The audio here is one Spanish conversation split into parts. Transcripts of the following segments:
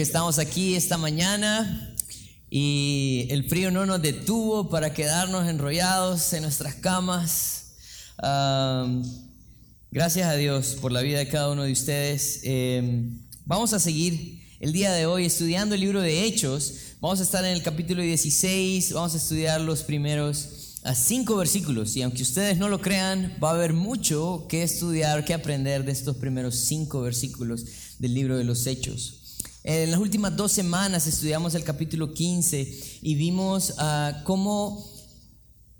estamos aquí esta mañana y el frío no nos detuvo para quedarnos enrollados en nuestras camas. gracias a Dios por la vida de cada uno de ustedes. Em, vamos a seguir el día de hoy estudiando el libro de Hechos. Vamos a estar en el capítulo 16, vamos a estudiar los primeros a cinco versículos y aunque ustedes no lo crean, va a haber mucho que estudiar, que aprender de estos primeros cinco versículos del libro de los Hechos. En las últimas dos semanas estudiamos el capítulo 15 y vimos uh, cómo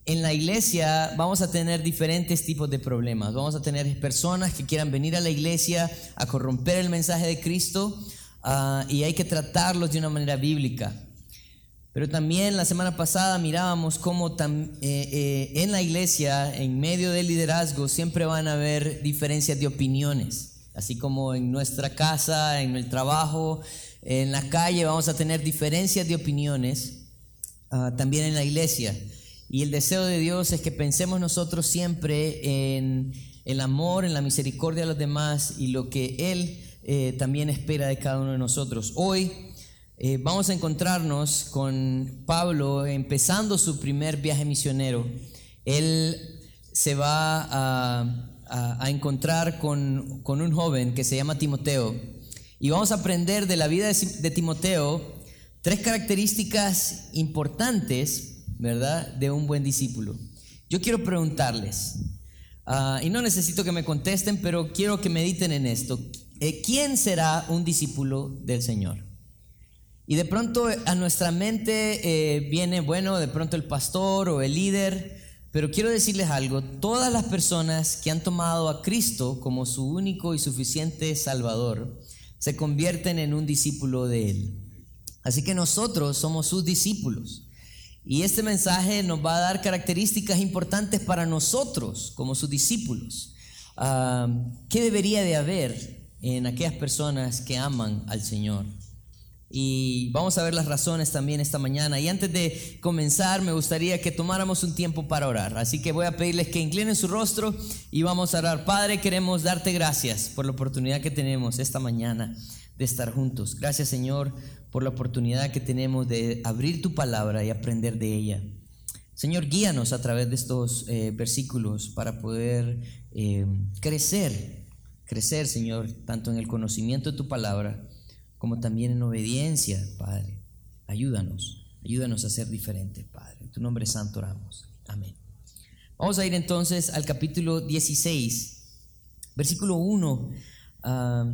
en la iglesia vamos a tener diferentes tipos de problemas. Vamos a tener personas que quieran venir a la iglesia a corromper el mensaje de Cristo ah, y hay que tratarlos de una manera bíblica. Pero también la semana pasada mirábamos cómo eh, eh, en la iglesia, en medio del liderazgo, siempre van a haber diferencias de opiniones. Así como en nuestra casa, en el trabajo, en la calle vamos a tener diferencias de opiniones, ah, también en la iglesia. Y el deseo de Dios es que pensemos nosotros siempre en el amor, en la misericordia de los demás y lo que Él eh, también espera de cada uno de nosotros. Hoy eh, vamos a encontrarnos con Pablo empezando su primer viaje misionero. Él se va a a, encontrar con, un joven que se llama Timoteo. Y vamos a aprender de la vida de, Timoteo tres características importantes, ¿verdad?, de un buen discípulo. Yo quiero preguntarles, ah, y no necesito que me contesten, pero quiero que mediten en esto. Eh, ¿Quién será un discípulo del Señor? Y de pronto a nuestra mente eh, viene, bueno, de pronto el pastor o el líder, pero quiero decirles algo, todas las personas que han tomado a Cristo como su único y suficiente Salvador se convierten en un discípulo de Él. Así que nosotros somos sus discípulos. Y este mensaje nos va a dar características importantes para nosotros como sus discípulos. Ah, ¿Qué debería de haber en aquellas personas que aman al Señor? Y vamos a ver las razones también esta mañana. Y antes de comenzar, me gustaría que tomáramos un tiempo para orar. Así que voy a pedirles que inclinen su rostro y vamos a orar. Padre, queremos darte gracias por la oportunidad que tenemos esta mañana de estar juntos. Gracias, Señor, por la oportunidad que tenemos de abrir tu palabra y aprender de ella. Señor, guíanos a través de estos eh, versículos para poder eh, crecer, crecer, Señor, tanto en el conocimiento de tu palabra como también en obediencia, Padre. Ayúdanos, ayúdanos a ser diferentes, Padre. En tu nombre santo oramos. Amén. Vamos a ir entonces al capítulo 16, versículo 1. Ah,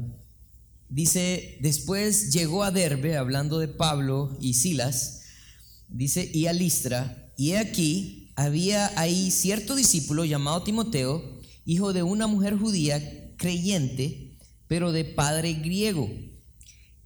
dice, después llegó a Derbe, hablando de Pablo y Silas, dice, y a Listra, y he aquí, había ahí cierto discípulo llamado Timoteo, hijo de una mujer judía creyente, pero de padre griego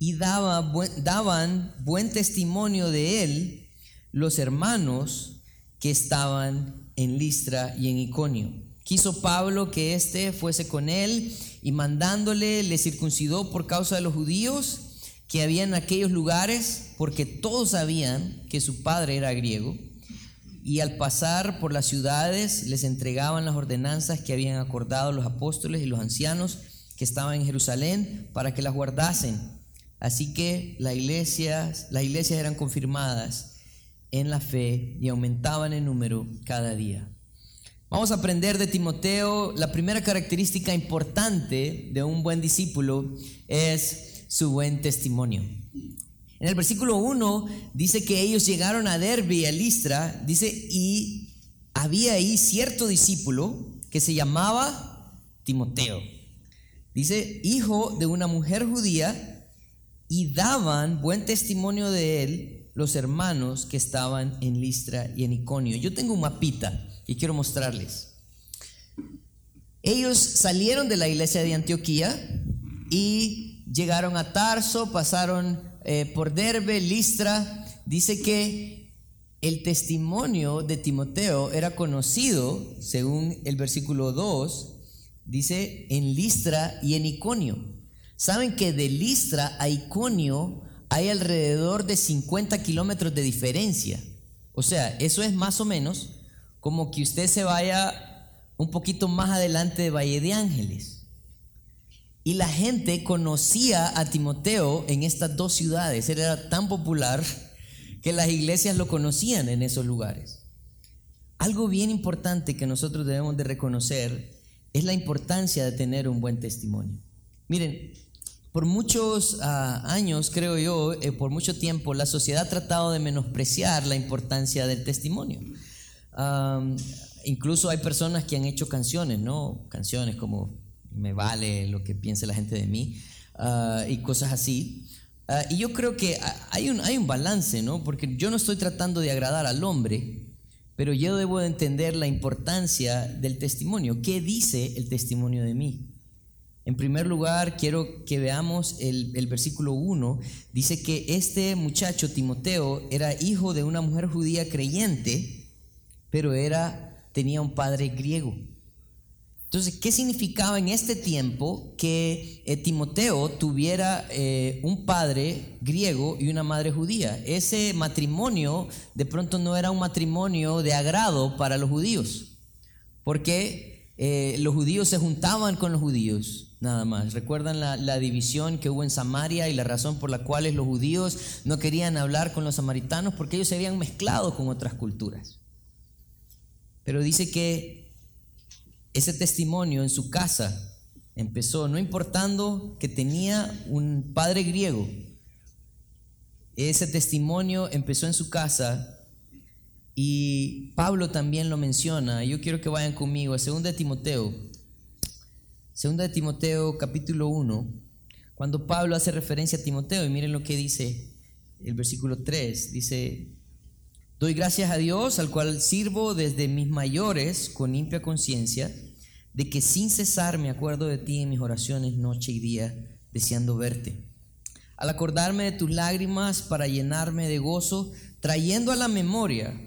y daba, daban buen testimonio de él los hermanos que estaban en Listra y en Iconio. Quiso Pablo que éste fuese con él y mandándole le circuncidó por causa de los judíos que había en aquellos lugares, porque todos sabían que su padre era griego. Y al pasar por las ciudades les entregaban las ordenanzas que habían acordado los apóstoles y los ancianos que estaban en Jerusalén para que las guardasen Así que la iglesia, las iglesias eran confirmadas en la fe y aumentaban en número cada día. Vamos a aprender de Timoteo, la primera característica importante de un buen discípulo es su buen testimonio. En el versículo 1 dice que ellos llegaron a Derbe a Listra, dice, y había ahí cierto discípulo que se llamaba Timoteo. Dice, hijo de una mujer judía y daban buen testimonio de él los hermanos que estaban en Listra y en Iconio. Yo tengo un mapita y quiero mostrarles. Ellos salieron de la iglesia de Antioquía y llegaron a Tarso, pasaron eh, por Derbe, Listra. Dice que el testimonio de Timoteo era conocido, según el versículo 2, dice en Listra y en Iconio. Saben que de Listra a Iconio hay alrededor de 50 kilómetros de diferencia. O sea, eso es más o menos como que usted se vaya un poquito más adelante de Valle de Ángeles. Y la gente conocía a Timoteo en estas dos ciudades. Él era tan popular que las iglesias lo conocían en esos lugares. Algo bien importante que nosotros debemos de reconocer es la importancia de tener un buen testimonio. Miren, por muchos ah, años, creo yo, eh, por mucho tiempo, la sociedad ha tratado de menospreciar la importancia del testimonio. incluso hay personas que han hecho canciones, ¿no? Canciones como Me vale lo que piense la gente de mí ah, y cosas así. Ah, y yo creo que hay un, hay un balance, ¿no? Porque yo no estoy tratando de agradar al hombre, pero yo debo de entender la importancia del testimonio. ¿Qué dice el testimonio de mí? En primer lugar, quiero que veamos el, versículo 1. Dice que este muchacho, Timoteo, era hijo de una mujer judía creyente, pero era, tenía un padre griego. Entonces, ¿qué significaba en este tiempo que eh, Timoteo tuviera eh, un padre griego y una madre judía? Ese matrimonio de pronto no era un matrimonio de agrado para los judíos, porque eh, los judíos se juntaban con los judíos, nada más. ¿Recuerdan la, la, división que hubo en Samaria y la razón por la cual los judíos no querían hablar con los samaritanos? Porque ellos se habían mezclado con otras culturas. Pero dice que ese testimonio en su casa empezó, no importando que tenía un padre griego, ese testimonio empezó en su casa y Pablo también lo menciona. Yo quiero que vayan conmigo a 2 de Timoteo. 2 de Timoteo capítulo 1, cuando Pablo hace referencia a Timoteo y miren lo que dice el versículo 3, dice, Doy gracias a Dios, al cual sirvo desde mis mayores con limpia conciencia, de que sin cesar me acuerdo de ti en mis oraciones noche y día, deseando verte. Al acordarme de tus lágrimas para llenarme de gozo, trayendo a la memoria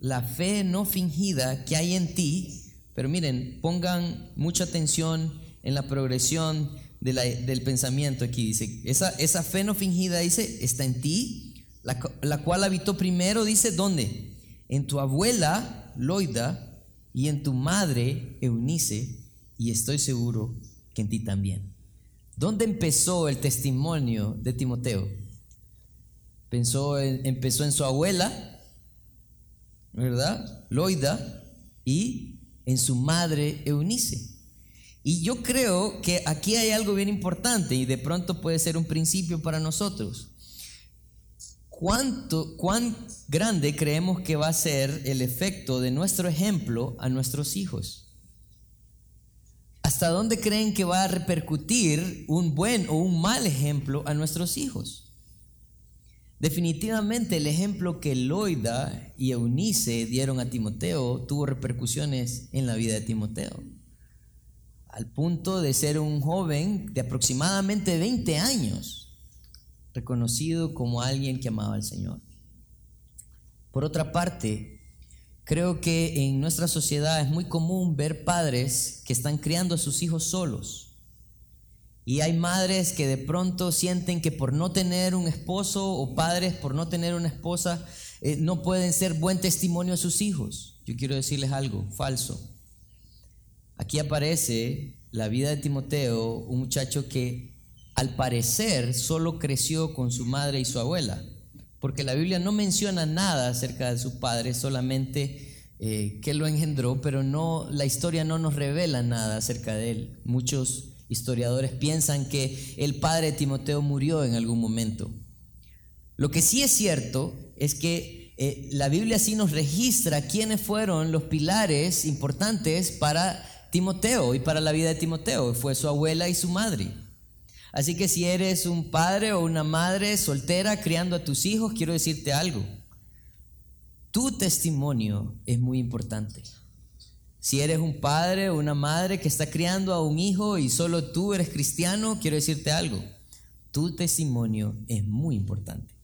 la fe no fingida que hay en ti, pero miren, pongan mucha atención en la progresión del pensamiento aquí. Dice, esa, esa fe no fingida, dice, está en ti la, cual habitó primero, dice, ¿dónde? En tu abuela, Loida, y en tu madre, Eunice, y estoy seguro que en ti también. ¿Dónde empezó el testimonio de Timoteo? Pensó empezó en su abuela, ¿verdad? Loida, y en su madre, Eunice. Y yo creo que aquí hay algo bien importante y de pronto puede ser un principio para nosotros. ¿Cuánto, ¿Cuán grande creemos que va a ser el efecto de nuestro ejemplo a nuestros hijos? ¿Hasta dónde creen que va a repercutir un buen o un mal ejemplo a nuestros hijos? Definitivamente el ejemplo que Loida y Eunice dieron a Timoteo tuvo repercusiones en la vida de Timoteo, al punto de ser un joven de aproximadamente 20 años reconocido como alguien que amaba al Señor. Por otra parte, creo que en nuestra sociedad es muy común ver padres que están criando a sus hijos solos. Y hay madres que de pronto sienten que por no tener un esposo o padres por no tener una esposa eh, no pueden ser buen testimonio a sus hijos. Yo quiero decirles algo falso. Aquí aparece la vida de Timoteo, un muchacho que al parecer solo creció con su madre y su abuela, porque la Biblia no menciona nada acerca de su padre, solamente eh, que lo engendró, pero no, la historia no nos revela nada acerca de él. Muchos historiadores piensan que el padre de Timoteo murió en algún momento. Lo que sí es cierto es que eh, la Biblia sí nos registra quiénes fueron los pilares importantes para Timoteo y para la vida de Timoteo. Fue su abuela y su madre. Así que si eres un padre o una madre soltera criando a tus hijos, quiero decirte algo. Tu testimonio es muy importante. Si eres un padre o una madre que está criando a un hijo y solo tú eres cristiano, quiero decirte algo. Tu testimonio es muy importante.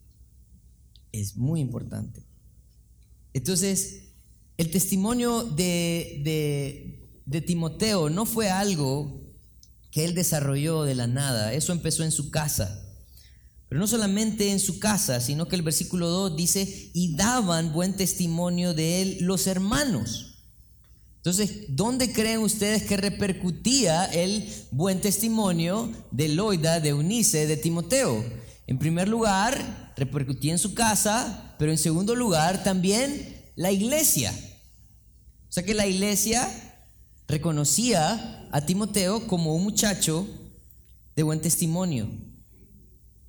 Es muy importante. Entonces, el testimonio de, de, de Timoteo no fue algo que él desarrolló de la nada. Eso empezó en su casa. Pero no solamente en su casa, sino que el versículo 2 dice, y daban buen testimonio de él los hermanos. Entonces, ¿dónde creen ustedes que repercutía el buen testimonio de Loida, de Eunice, de Timoteo? En primer lugar, repercutía en su casa, pero en segundo lugar también la iglesia. O sea que la iglesia reconocía a Timoteo como un muchacho de buen testimonio.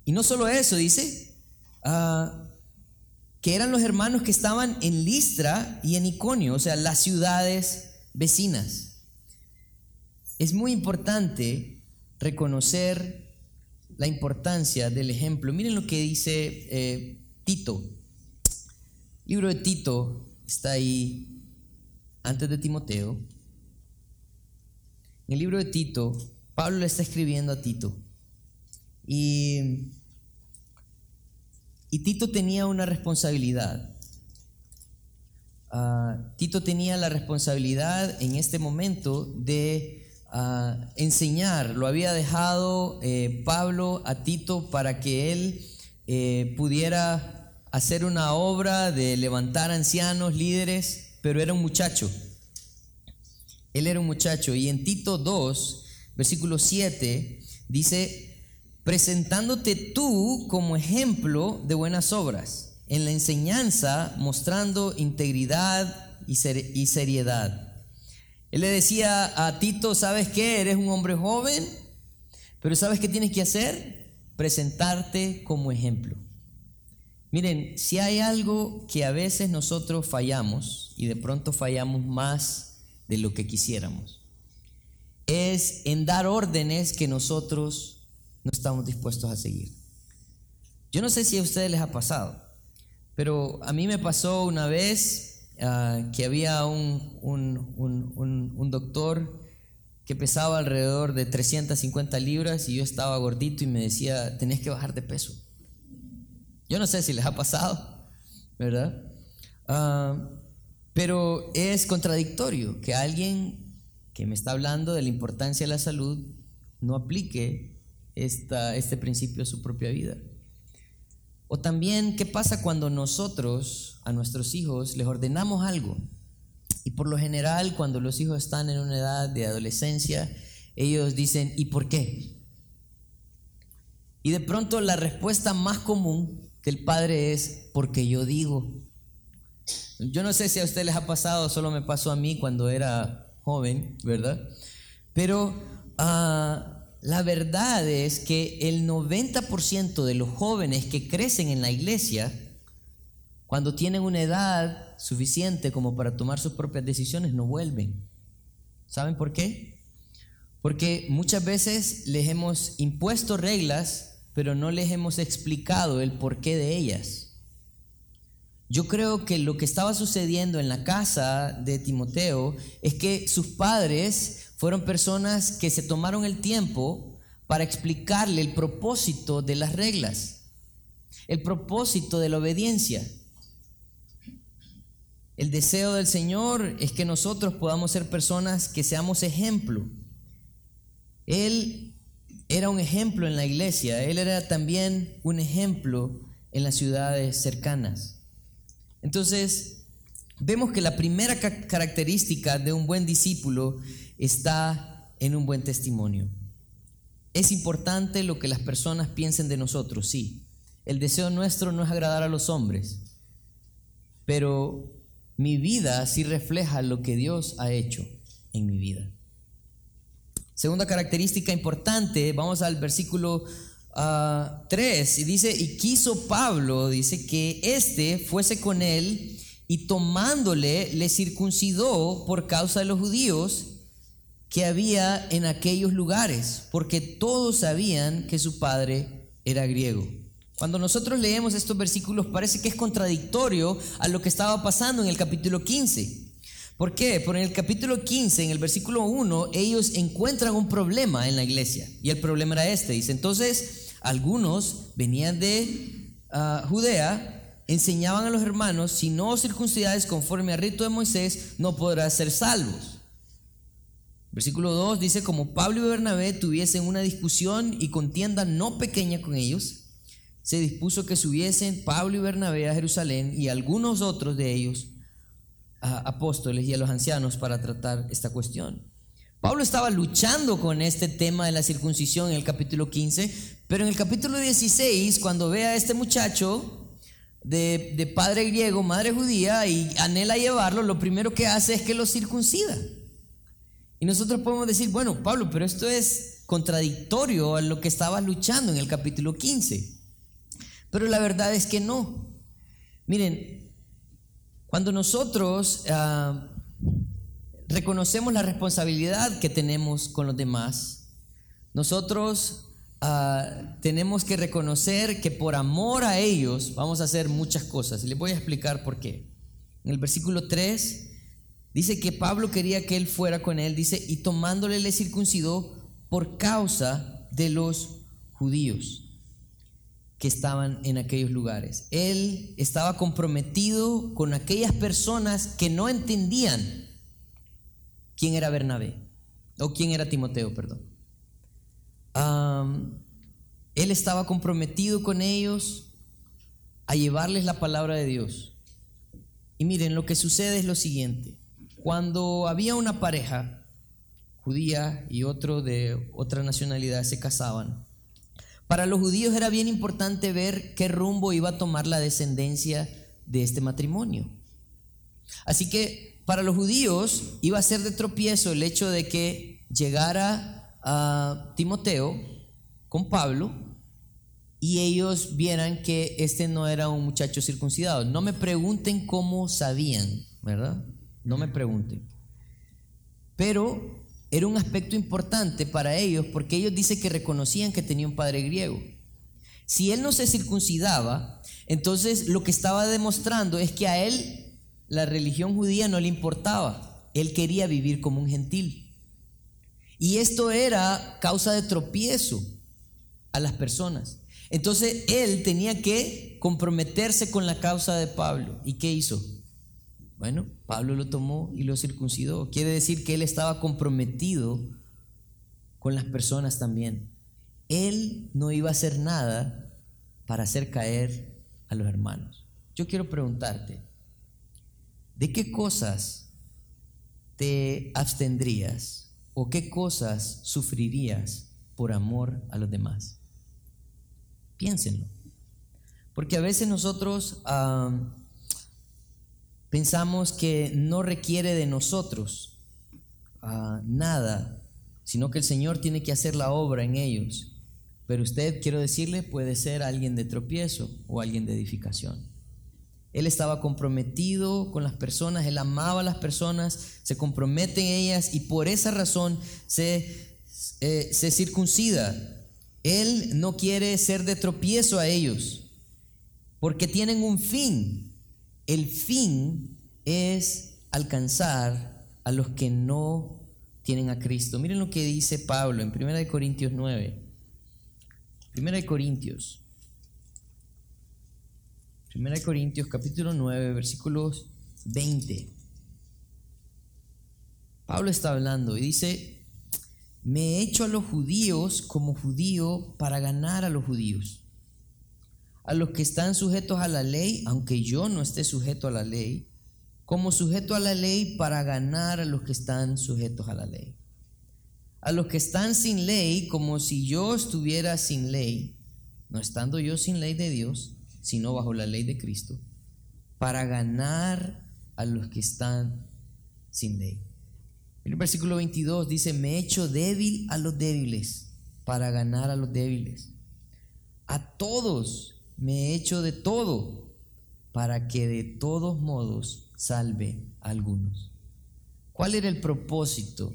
Y no solo eso, dice, ah, que eran los hermanos que estaban en Listra y en Iconio, o sea, las ciudades vecinas. Es muy importante reconocer la importancia del ejemplo. Miren lo que dice eh, Tito. Libro de Tito está ahí antes de Timoteo. En el libro de Tito, Pablo le está escribiendo a Tito. Y Tito tenía una responsabilidad. Ah, Tito tenía la responsabilidad en este momento de ah, enseñar. Lo había dejado eh, Pablo a Tito para que él eh, pudiera hacer una obra de levantar ancianos, líderes, pero era un muchacho. Él era un muchacho. Y en Tito 2, versículo 7, dice, presentándote tú como ejemplo de buenas obras, en la enseñanza mostrando integridad y, seriedad. Él le decía a Tito, ¿sabes qué? Eres un hombre joven, pero ¿sabes qué tienes que hacer? Presentarte como ejemplo. Miren, si hay algo que a veces nosotros fallamos, y de pronto fallamos más de lo que quisiéramos, es en dar órdenes que nosotros no estamos dispuestos a seguir. Yo no sé si a ustedes les ha pasado, pero a mí me pasó una vez ah, que había un, un, doctor que pesaba alrededor de 350 libras y yo estaba gordito y me decía, tenés que bajar de peso. Yo no sé si les ha pasado, ¿verdad? Ah, pero es contradictorio que alguien que me está hablando de la importancia de la salud no aplique este principio a su propia vida. O también, ¿qué pasa cuando nosotros a nuestros hijos les ordenamos algo? Y por lo general, cuando los hijos están en una edad de adolescencia, ellos dicen, ¿y por qué? Y de pronto la respuesta más común del padre es, porque yo digo. Yo no sé si a ustedes les ha pasado, solo me pasó a mí cuando era joven, ¿verdad? Pero uh, la verdad es que el 90% de los jóvenes que crecen en la iglesia, cuando tienen una edad suficiente como para tomar sus propias decisiones, no vuelven. ¿Saben por qué? Porque muchas veces les hemos impuesto reglas, pero no les hemos explicado el porqué de ellas. Yo creo que lo que estaba sucediendo en la casa de Timoteo es que sus padres fueron personas que se tomaron el tiempo para explicarle el propósito de las reglas, el propósito de la obediencia. El deseo del Señor es que nosotros podamos ser personas que seamos ejemplo. Él era un ejemplo en la iglesia, él era también un ejemplo en las ciudades cercanas. Entonces, vemos que la primera característica de un buen discípulo está en un buen testimonio. Es importante lo que las personas piensen de nosotros, sí. El deseo nuestro no es agradar a los hombres, pero mi vida sí refleja lo que Dios ha hecho en mi vida. Segunda característica importante, vamos al versículo 3 ah, y dice, y quiso Pablo, dice, que éste fuese con él y tomándole le circuncidó por causa de los judíos que había en aquellos lugares, porque todos sabían que su padre era griego. Cuando nosotros leemos estos versículos parece que es contradictorio a lo que estaba pasando en el capítulo 15. ¿Por qué? Porque en el capítulo 15, en el versículo 1, ellos encuentran un problema en la iglesia. Y el problema era este. Dice, entonces, algunos venían de ah, Judea, enseñaban a los hermanos, si no circuncidades conforme al rito de Moisés, no podrás ser salvos. Versículo 2 dice, como Pablo y Bernabé tuviesen una discusión y contienda no pequeña con ellos, se dispuso que subiesen Pablo y Bernabé a Jerusalén y algunos otros de ellos apóstoles y a los ancianos para tratar esta cuestión. Pablo estaba luchando con este tema de la circuncisión en el capítulo 15, pero en el capítulo 16, cuando ve a este muchacho de, de padre griego, madre judía, y anhela llevarlo, lo primero que hace es que lo circuncida. Y nosotros podemos decir, bueno, Pablo, pero esto es contradictorio a lo que estabas luchando en el capítulo 15. Pero la verdad es que no. Miren, cuando nosotros ah, reconocemos la responsabilidad que tenemos con los demás, nosotros ah, tenemos que reconocer que por amor a ellos vamos a hacer muchas cosas. Y les voy a explicar por qué. En el versículo 3 dice que Pablo quería que él fuera con él, dice, y tomándole le circuncidó por causa de los judíos que estaban en aquellos lugares. Él estaba comprometido con aquellas personas que no entendían quién era Bernabé, o quién era Timoteo, perdón. él estaba comprometido con ellos a llevarles la palabra de Dios. Y miren, lo que sucede es lo siguiente. Cuando había una pareja judía y otro de otra nacionalidad se casaban, para los judíos era bien importante ver qué rumbo iba a tomar la descendencia de este matrimonio. Así que para los judíos iba a ser de tropiezo el hecho de que llegara Timoteo con Pablo y ellos vieran que este no era un muchacho circuncidado. No me pregunten cómo sabían, ¿verdad? No me pregunten. Pero era un aspecto importante para ellos porque ellos dicen que reconocían que tenía un padre griego. Si él no se circuncidaba, entonces lo que estaba demostrando es que a él la religión judía no le importaba. Él quería vivir como un gentil. Y esto era causa de tropiezo a las personas. Entonces él tenía que comprometerse con la causa de Pablo. ¿Y qué hizo? Bueno, Pablo lo tomó y lo circuncidó. Quiere decir que él estaba comprometido con las personas también. Él no iba a hacer nada para hacer caer a los hermanos. Yo quiero preguntarte, ¿de qué cosas te abstendrías o qué cosas sufrirías por amor a los demás? Piénsenlo. Porque a veces nosotros pensamos que no requiere de nosotros ah, nada, sino que el Señor tiene que hacer la obra en ellos. Pero usted, quiero decirle, puede ser alguien de tropiezo o alguien de edificación. Él estaba comprometido con las personas, él amaba a las personas, se compromete en ellas y por esa razón se, eh, se circuncida. Él no quiere ser de tropiezo a ellos, porque tienen un fin, el fin es alcanzar a los que no tienen a Cristo. Miren lo que dice Pablo en 1 Corintios 9. 1 Corintios. 1 Corintios capítulo 9, versículos 20. Pablo está hablando y dice, me he hecho a los judíos como judío para ganar a los judíos a los que están sujetos a la ley, aunque yo no esté sujeto a la ley, como sujeto a la ley para ganar a los que están sujetos a la ley. A los que están sin ley, como si yo estuviera sin ley, no estando yo sin ley de Dios, sino bajo la ley de Cristo, para ganar a los que están sin ley. En el versículo 22 dice, me he hecho débil a los débiles, para ganar a los débiles. A todos me he hecho de todo para que de todos modos salve a algunos. ¿Cuál era el propósito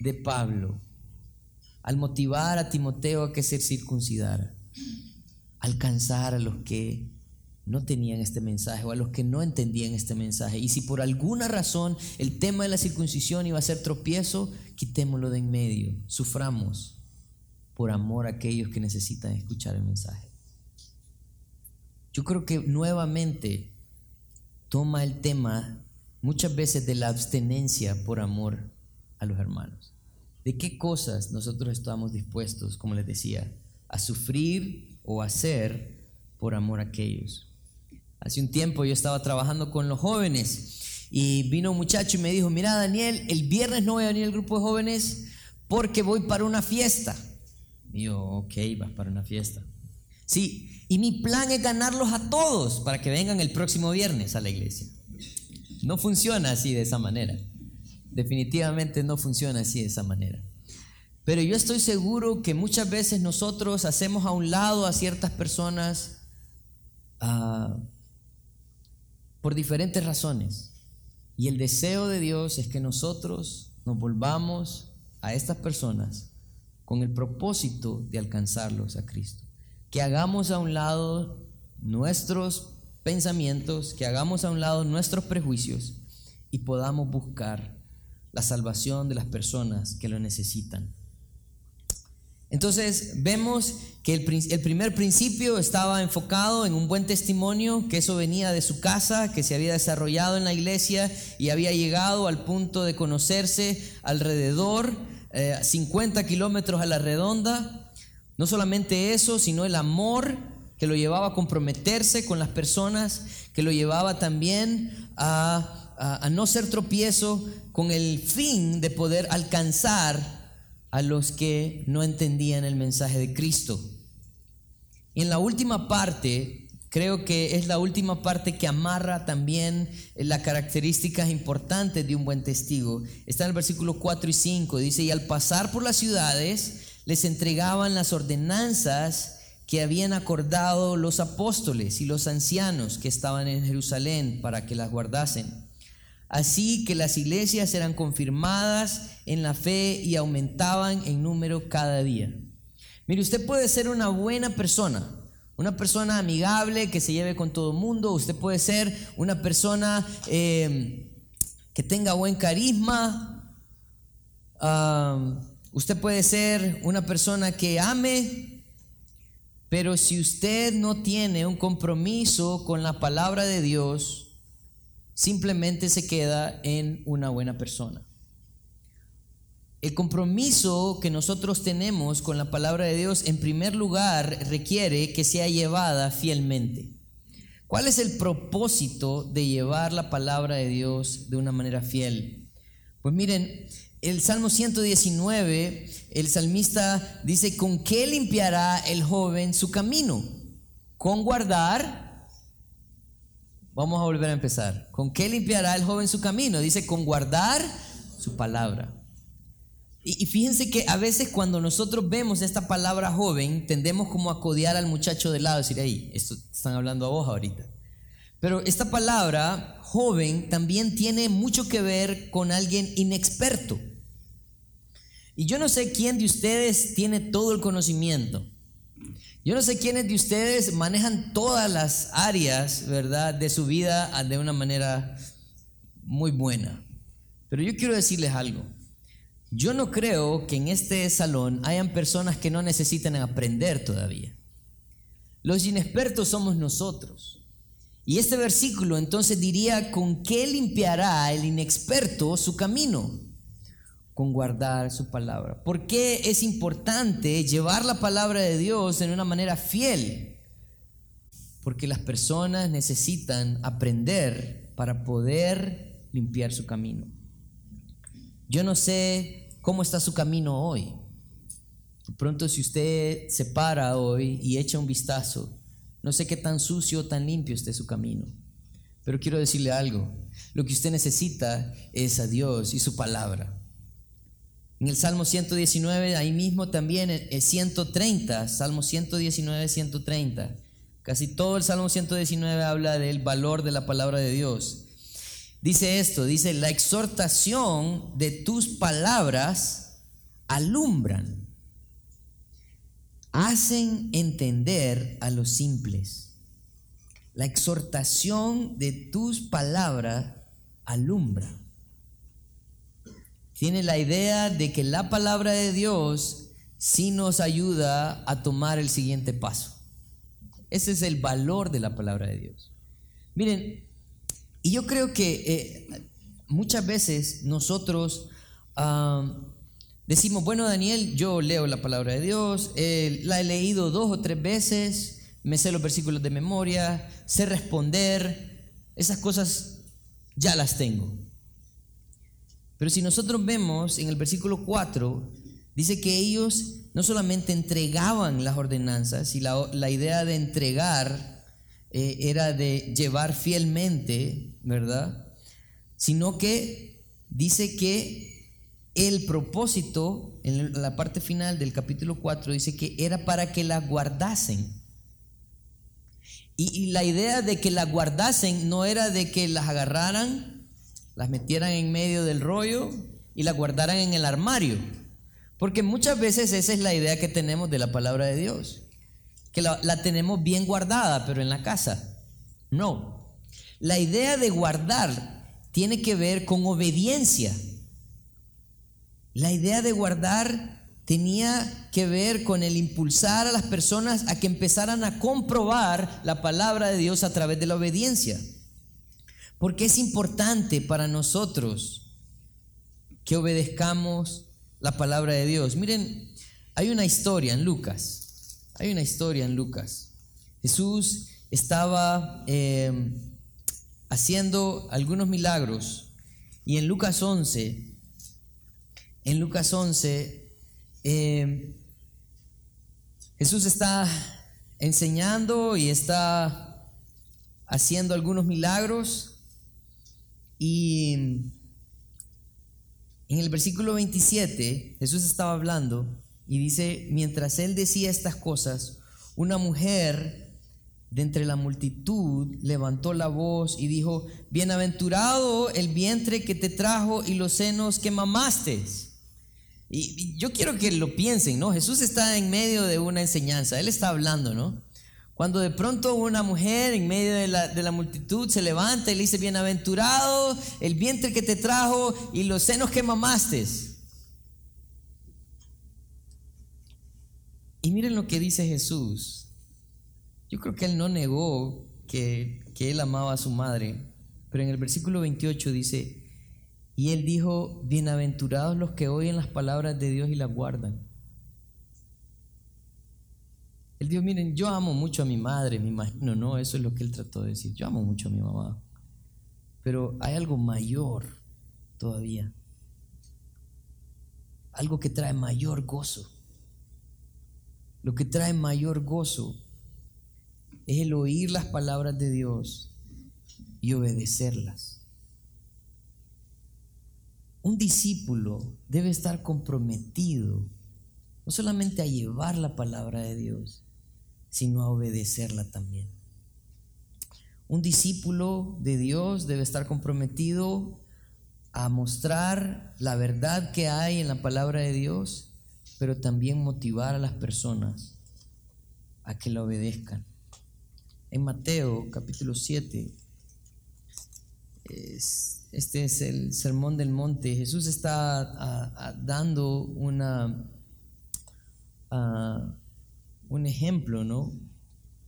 de Pablo al motivar a Timoteo a que se circuncidara? Alcanzar a los que no tenían este mensaje o a los que no entendían este mensaje. Y si por alguna razón el tema de la circuncisión iba a ser tropiezo, quitémoslo de en medio, suframos por amor a aquellos que necesitan escuchar el mensaje. Yo creo que nuevamente toma el tema muchas veces de la abstenencia por amor a los hermanos. ¿De qué cosas nosotros estamos dispuestos, como les decía, a sufrir o hacer por amor a aquellos? Hace un tiempo yo estaba trabajando con los jóvenes Y vino un muchacho y me dijo, mira Daniel, el viernes no voy a venir al grupo de jóvenes porque voy para una fiesta. Y yo, ok, vas para una fiesta. Sí, y mi plan es ganarlos a todos para que vengan el próximo viernes a la iglesia. No funciona así de esa manera. Definitivamente no funciona así de esa manera. Pero yo estoy seguro que muchas veces nosotros hacemos a un lado a ciertas personas ah, por diferentes razones. Y el deseo de Dios es que nosotros nos volvamos a estas personas con el propósito de alcanzarlos a Cristo. Que hagamos a un lado nuestros pensamientos, que hagamos a un lado nuestros prejuicios y podamos buscar la salvación de las personas que lo necesitan. Entonces vemos que el, primer principio estaba enfocado en un buen testimonio, que eso venía de su casa, que se había desarrollado en la iglesia y había llegado al punto de conocerse alrededor, 50 eh, kilómetros a la redonda. No solamente eso, sino el amor que lo llevaba a comprometerse con las personas, que lo llevaba también a, no ser tropiezo con el fin de poder alcanzar a los que no entendían el mensaje de Cristo. Y en la última parte, creo que es la última parte que amarra también las características importantes de un buen testigo. Está en el versículo 4 y 5, dice, y al pasar por las ciudades les entregaban las ordenanzas que habían acordado los apóstoles y los ancianos que estaban en Jerusalén para que las guardasen. Así que las iglesias eran confirmadas en la fe y aumentaban en número cada día. Mire, usted puede ser una buena persona, una persona amigable que se lleve con todo el mundo, usted puede ser una persona eh, que tenga buen carisma, usted puede ser una persona que ame, pero si usted no tiene un compromiso con la palabra de Dios, simplemente se queda en una buena persona. El compromiso que nosotros tenemos con la palabra de Dios, en primer lugar, requiere que sea llevada fielmente. ¿Cuál es el propósito de llevar la palabra de Dios de una manera fiel? Pues miren, el Salmo 119, el salmista dice, ¿con qué limpiará el joven su camino? Con guardar Vamos a volver a empezar. ¿Con qué limpiará el joven su camino? Dice, con guardar su palabra. Y, fíjense que a veces cuando nosotros vemos esta palabra joven, tendemos como a codear al muchacho de lado, decir, ahí, esto están hablando a vos ahorita. Pero esta palabra joven también tiene mucho que ver con alguien inexperto. Y yo no sé quién de ustedes tiene todo el conocimiento. Yo no sé quiénes de ustedes manejan todas las áreas, ¿verdad?, de su vida de una manera muy buena. Pero yo quiero decirles algo. Yo no creo que en este salón hayan personas que no necesiten aprender todavía. Los inexpertos somos nosotros. Y este versículo entonces diría, ¿con qué limpiará el inexperto su camino? con guardar su palabra. ¿Por qué es importante llevar la palabra de Dios en una manera fiel? Porque las personas necesitan aprender para poder limpiar su camino. Yo no sé cómo está su camino hoy. De pronto si usted se para hoy y echa un vistazo, no sé qué tan sucio o tan limpio esté su camino. Pero quiero decirle algo. Lo que usted necesita es a Dios y su palabra. En el Salmo 119, ahí mismo también, el 130, Salmo 119, 130. Casi todo el Salmo 119 habla del valor de la palabra de Dios. Dice esto, dice, la exhortación de tus palabras alumbran, hacen entender a los simples. La exhortación de tus palabras alumbra tiene la idea de que la palabra de Dios sí nos ayuda a tomar el siguiente paso. Ese es el valor de la palabra de Dios. Miren, y yo creo que eh, muchas veces nosotros decimos, bueno Daniel, yo leo la palabra de Dios, eh, la he leído dos o tres veces, me sé los versículos de memoria, sé responder, esas cosas ya las tengo. Pero si nosotros vemos en el versículo 4, dice que ellos no solamente entregaban las ordenanzas, y la, idea de entregar eh, era de llevar fielmente, ¿verdad? Sino que dice que el propósito, en la parte final del capítulo 4, dice que era para que las guardasen. Y, la idea de que las guardasen no era de que las agarraran, las metieran en medio del rollo y las guardaran en el armario. Porque muchas veces esa es la idea que tenemos de la palabra de Dios. Que la, la tenemos bien guardada, pero en la casa. No. La idea de guardar tiene que ver con obediencia. La idea de guardar tenía que ver con el impulsar a las personas a que empezaran a comprobar la palabra de Dios a través de la obediencia. Porque es importante para nosotros que obedezcamos la palabra de Dios. Miren, hay una historia en Lucas. Hay una historia en Lucas. Jesús estaba eh, haciendo algunos milagros y en Lucas 11, en Lucas 11 eh, Jesús está enseñando y está haciendo algunos milagros y en el versículo 27 Jesús estaba hablando y dice, mientras él decía estas cosas, una mujer de entre la multitud levantó la voz y dijo, bienaventurado el vientre que te trajo y los senos que mamaste. Y, yo quiero que lo piensen, ¿no? Jesús está en medio de una enseñanza, Él está hablando, ¿no? Cuando de pronto una mujer en medio de la, multitud se levanta y le dice, bienaventurado el vientre que te trajo y los senos que mamaste. Y miren lo que dice Jesús. Yo creo que él no negó que, que él amaba a su madre, pero en el versículo 28 dice, y él dijo, bienaventurados los que oyen las palabras de Dios y las guardan. Él dijo, miren, yo amo mucho a mi madre, me imagino, no, eso es lo que él trató de decir. Yo amo mucho a mi mamá. Pero hay algo mayor todavía. Algo que trae mayor gozo. Lo que trae mayor gozo es el oír las palabras de Dios y obedecerlas. Un discípulo debe estar comprometido no solamente a llevar la palabra de Dios, sino a obedecerla también. Un discípulo de Dios debe estar comprometido a mostrar la verdad que hay en la palabra de Dios, pero también motivar a las personas a que la obedezcan. En Mateo capítulo 7, es, este es el sermón del monte. Jesús está ah, ah, dando una, ah, un ejemplo, ¿no?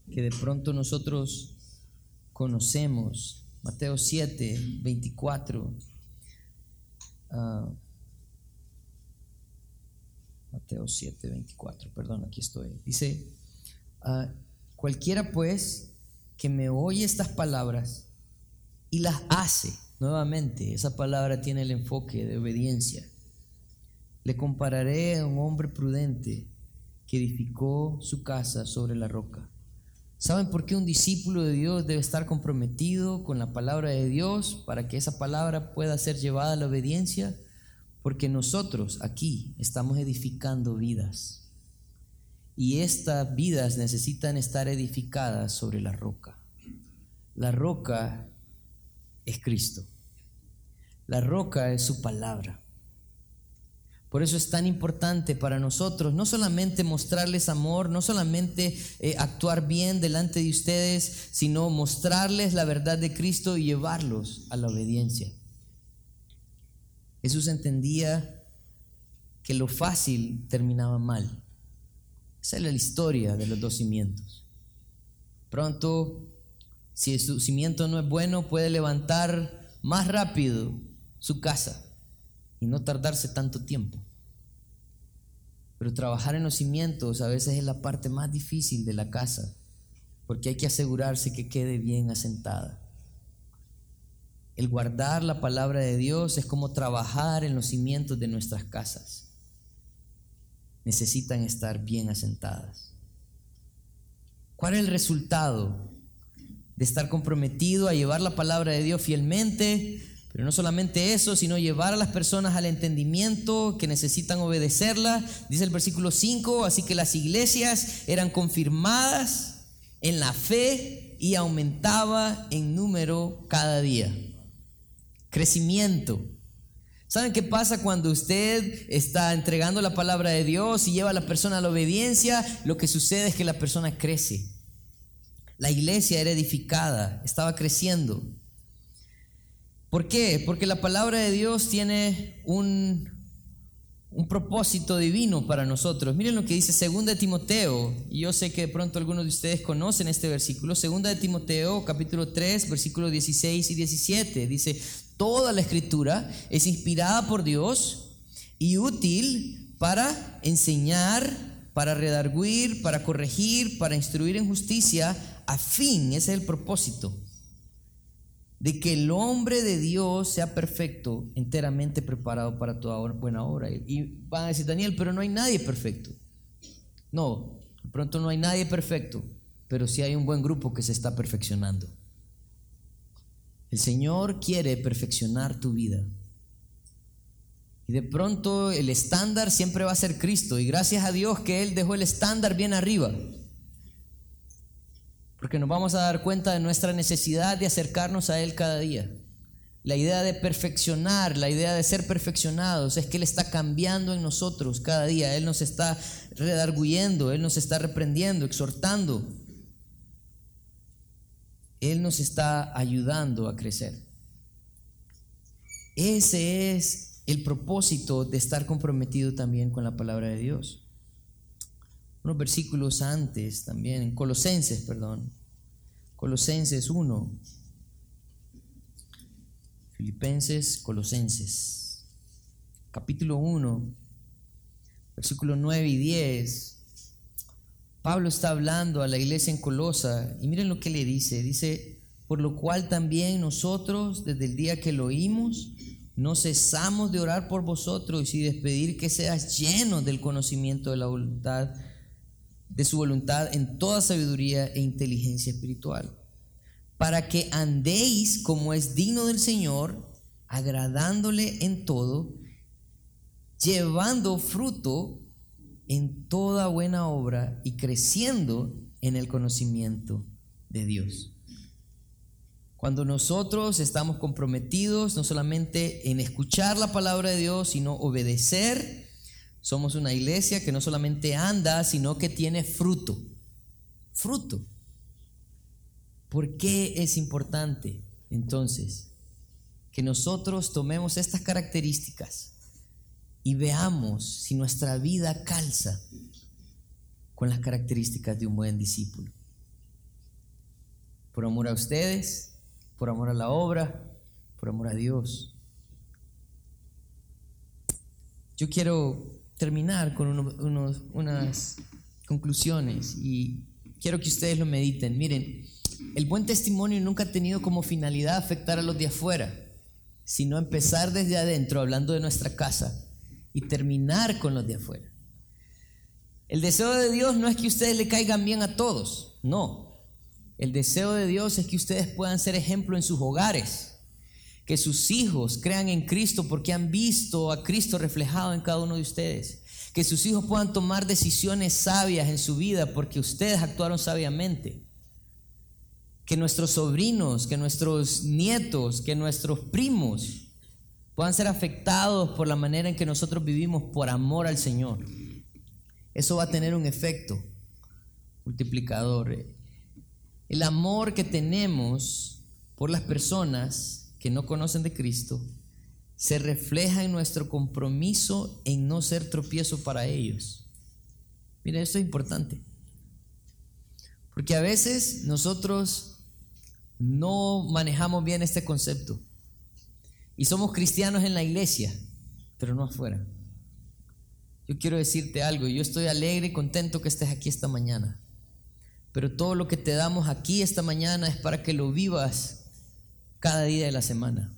Que de pronto nosotros conocemos. Mateo 7, 24. Mateo 7, 24, perdón, aquí estoy. Dice, cualquiera pues que me oye estas palabras y las hace, Nuevamente, esa palabra tiene el enfoque de obediencia. Le compararé a un hombre prudente que edificó su casa sobre la roca. ¿Saben por qué un discípulo de Dios debe estar comprometido con la palabra de Dios para que esa palabra pueda ser llevada a la obediencia? Porque nosotros aquí estamos edificando vidas. Y estas vidas necesitan estar edificadas sobre la roca. La roca es Cristo. La roca es su palabra. Por eso es tan importante para nosotros no solamente mostrarles amor, no solamente eh, actuar bien delante de ustedes, sino mostrarles la verdad de Cristo y llevarlos a la obediencia. Jesús entendía que lo fácil terminaba mal. Esa es la historia de los dos cimientos. Pronto si su cimiento no es bueno, puede levantar más rápido su casa y no tardarse tanto tiempo. Pero trabajar en los cimientos a veces es la parte más difícil de la casa, porque hay que asegurarse que quede bien asentada. el guardar la palabra de Dios es como trabajar en los cimientos de nuestras casas. Necesitan estar bien asentadas. ¿Cuál es el resultado de estar comprometido a llevar la palabra de Dios fielmente? Pero no solamente eso, sino llevar a las personas al entendimiento que necesitan obedecerla. Dice el versículo 5, así que las iglesias eran confirmadas en la fe y aumentaba en número cada día. Crecimiento. ¿Saben qué pasa cuando usted está entregando la palabra de Dios y lleva a la persona a la obediencia? Lo que sucede es que la persona crece. La iglesia era edificada, estaba creciendo. ¿Por qué? Porque la palabra de Dios tiene un, un propósito divino para nosotros. Miren lo que dice 2 de Timoteo, y yo sé que de pronto algunos de ustedes conocen este versículo. 2 de Timoteo, capítulo 3, versículos 16 y 17. Dice, toda la escritura es inspirada por Dios y útil para enseñar, para redarguir, para corregir, para instruir en justicia, a fin, ese es el propósito de que el hombre de Dios sea perfecto, enteramente preparado para toda buena obra. Y van a decir, Daniel, pero no hay nadie perfecto. No, de pronto no hay nadie perfecto, pero sí hay un buen grupo que se está perfeccionando. El Señor quiere perfeccionar tu vida. Y de pronto el estándar siempre va a ser Cristo. Y gracias a Dios que Él dejó el estándar bien arriba porque nos vamos a dar cuenta de nuestra necesidad de acercarnos a Él cada día. La idea de perfeccionar, la idea de ser perfeccionados, es que Él está cambiando en nosotros cada día. Él nos está redarguyendo, Él nos está reprendiendo, exhortando. Él nos está ayudando a crecer. Ese es el propósito de estar comprometido también con la palabra de Dios unos versículos antes también, en Colosenses, perdón. Colosenses 1. Filipenses, Colosenses. Capítulo 1, versículos 9 y 10. Pablo está hablando a la iglesia en Colosa y miren lo que le dice. Dice, por lo cual también nosotros, desde el día que lo oímos, no cesamos de orar por vosotros y despedir que seas llenos del conocimiento de la voluntad de su voluntad en toda sabiduría e inteligencia espiritual, para que andéis como es digno del Señor, agradándole en todo, llevando fruto en toda buena obra y creciendo en el conocimiento de Dios. Cuando nosotros estamos comprometidos no solamente en escuchar la palabra de Dios, sino obedecer, somos una iglesia que no solamente anda, sino que tiene fruto. Fruto. ¿Por qué es importante entonces que nosotros tomemos estas características y veamos si nuestra vida calza con las características de un buen discípulo? Por amor a ustedes, por amor a la obra, por amor a Dios. Yo quiero terminar con unas conclusiones y quiero que ustedes lo mediten. Miren, el buen testimonio nunca ha tenido como finalidad afectar a los de afuera, sino empezar desde adentro, hablando de nuestra casa, y terminar con los de afuera. El deseo de Dios no es que ustedes le caigan bien a todos, no. El deseo de Dios es que ustedes puedan ser ejemplo en sus hogares que sus hijos crean en Cristo porque han visto a Cristo reflejado en cada uno de ustedes. Que sus hijos puedan tomar decisiones sabias en su vida porque ustedes actuaron sabiamente. Que nuestros sobrinos, que nuestros nietos, que nuestros primos puedan ser afectados por la manera en que nosotros vivimos por amor al Señor. Eso va a tener un efecto multiplicador. El amor que tenemos por las personas que no conocen de Cristo se refleja en nuestro compromiso en no ser tropiezo para ellos. Mira, esto es importante. Porque a veces nosotros no manejamos bien este concepto. Y somos cristianos en la iglesia, pero no afuera. Yo quiero decirte algo, yo estoy alegre y contento que estés aquí esta mañana. Pero todo lo que te damos aquí esta mañana es para que lo vivas cada día de la semana.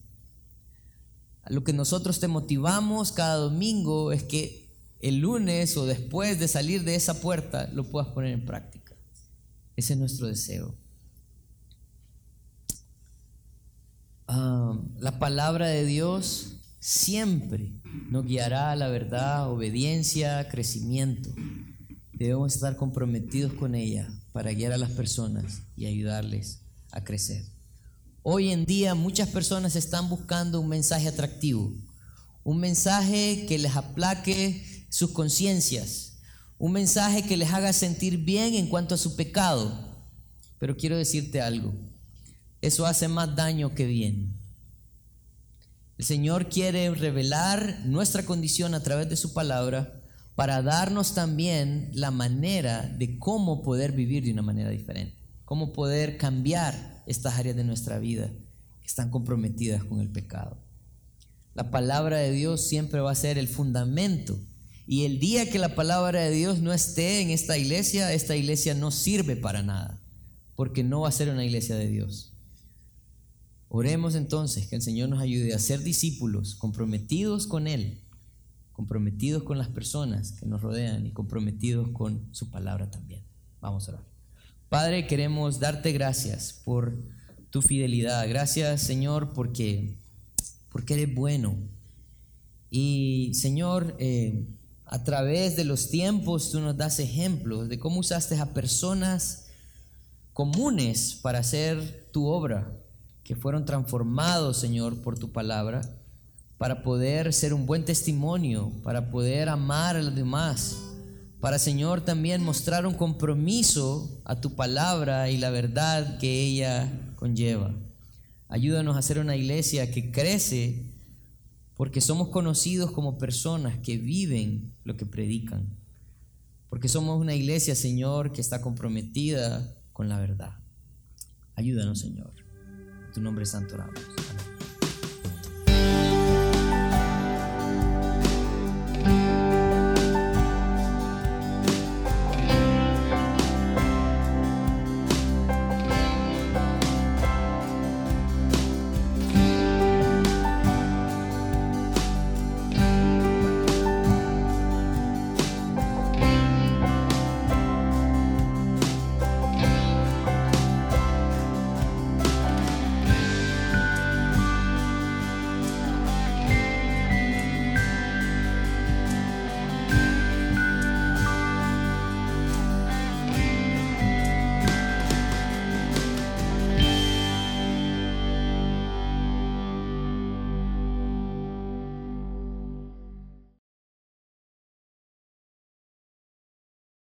Lo que nosotros te motivamos cada domingo es que el lunes o después de salir de esa puerta lo puedas poner en práctica. Ese es nuestro deseo. Ah, la palabra de Dios siempre nos guiará a la verdad, obediencia, crecimiento. Debemos estar comprometidos con ella para guiar a las personas y ayudarles a crecer. Hoy en día muchas personas están buscando un mensaje atractivo, un mensaje que les aplaque sus conciencias, un mensaje que les haga sentir bien en cuanto a su pecado. Pero quiero decirte algo, eso hace más daño que bien. El Señor quiere revelar nuestra condición a través de su palabra para darnos también la manera de cómo poder vivir de una manera diferente, cómo poder cambiar estas áreas de nuestra vida están comprometidas con el pecado. La palabra de Dios siempre va a ser el fundamento y el día que la palabra de Dios no esté en esta iglesia, esta iglesia no sirve para nada, porque no va a ser una iglesia de Dios. Oremos entonces que el Señor nos ayude a ser discípulos comprometidos con Él comprometidos con las personas que nos rodean y comprometidos con su palabra también. Vamos a orar. Padre, queremos darte gracias por tu fidelidad. Gracias, Señor, porque, porque eres bueno. Y, Señor, eh, a través de los tiempos tú nos das ejemplos de cómo usaste a personas comunes para hacer tu obra, que fueron transformados, Señor, por tu palabra para poder ser un buen testimonio, para poder amar a los demás, para Señor también mostrar un compromiso a tu palabra y la verdad que ella conlleva. Ayúdanos a ser una iglesia que crece porque somos conocidos como personas que viven lo que predican. Porque somos una iglesia, Señor, que está comprometida con la verdad. Ayúdanos, Señor. En tu nombre santo oramos.